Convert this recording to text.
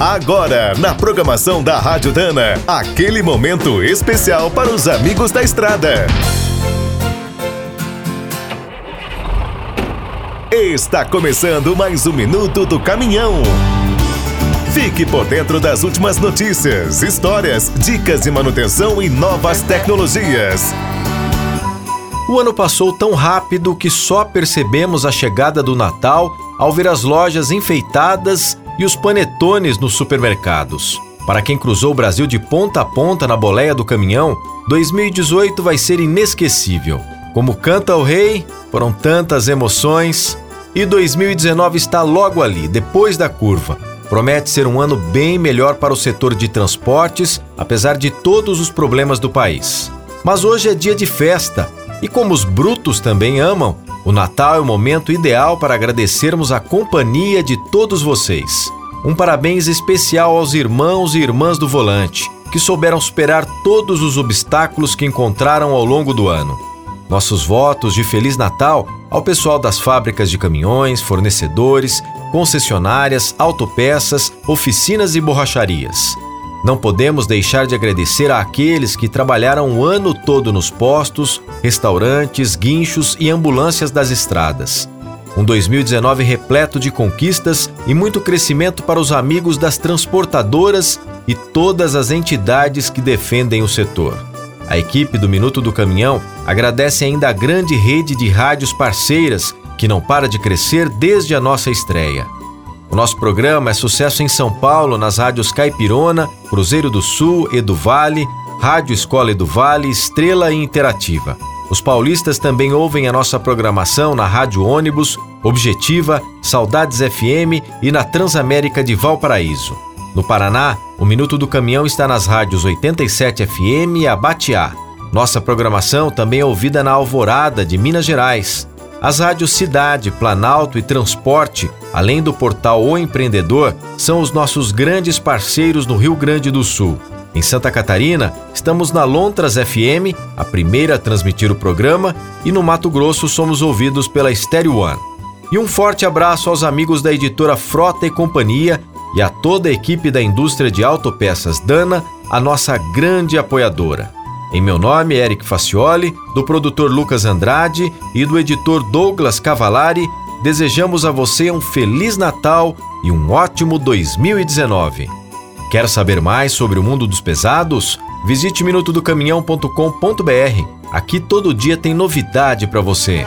Agora, na programação da Rádio Dana, aquele momento especial para os amigos da estrada. Está começando mais um minuto do caminhão. Fique por dentro das últimas notícias, histórias, dicas de manutenção e novas tecnologias. O ano passou tão rápido que só percebemos a chegada do Natal ao ver as lojas enfeitadas e os panetones nos supermercados. Para quem cruzou o Brasil de ponta a ponta na boleia do caminhão, 2018 vai ser inesquecível. Como canta o rei, foram tantas emoções. E 2019 está logo ali, depois da curva. Promete ser um ano bem melhor para o setor de transportes, apesar de todos os problemas do país. Mas hoje é dia de festa, e como os brutos também amam, o Natal é o momento ideal para agradecermos a companhia de todos vocês. Um parabéns especial aos irmãos e irmãs do volante, que souberam superar todos os obstáculos que encontraram ao longo do ano. Nossos votos de Feliz Natal ao pessoal das fábricas de caminhões, fornecedores, concessionárias, autopeças, oficinas e borracharias. Não podemos deixar de agradecer àqueles que trabalharam o ano todo nos postos, restaurantes, guinchos e ambulâncias das estradas. Um 2019 repleto de conquistas e muito crescimento para os amigos das transportadoras e todas as entidades que defendem o setor. A equipe do Minuto do Caminhão agradece ainda a grande rede de rádios parceiras que não para de crescer desde a nossa estreia. O nosso programa é sucesso em São Paulo nas rádios Caipirona, Cruzeiro do Sul, Edu Vale, Rádio Escola Edu Vale, Estrela e Interativa. Os paulistas também ouvem a nossa programação na Rádio Ônibus, Objetiva, Saudades FM e na Transamérica de Valparaíso. No Paraná, o Minuto do Caminhão está nas rádios 87 FM e Abatiá. Nossa programação também é ouvida na Alvorada de Minas Gerais. As rádios Cidade, Planalto e Transporte, além do portal O Empreendedor, são os nossos grandes parceiros no Rio Grande do Sul. Em Santa Catarina, estamos na Lontras FM, a primeira a transmitir o programa, e no Mato Grosso somos ouvidos pela Stereo One. E um forte abraço aos amigos da editora Frota e Companhia e a toda a equipe da indústria de autopeças Dana, a nossa grande apoiadora. Em meu nome, Eric Facioli, do produtor Lucas Andrade e do editor Douglas Cavalari, desejamos a você um Feliz Natal e um ótimo 2019. Quer saber mais sobre o mundo dos pesados? Visite minutodocaminhão.com.br. Aqui todo dia tem novidade para você.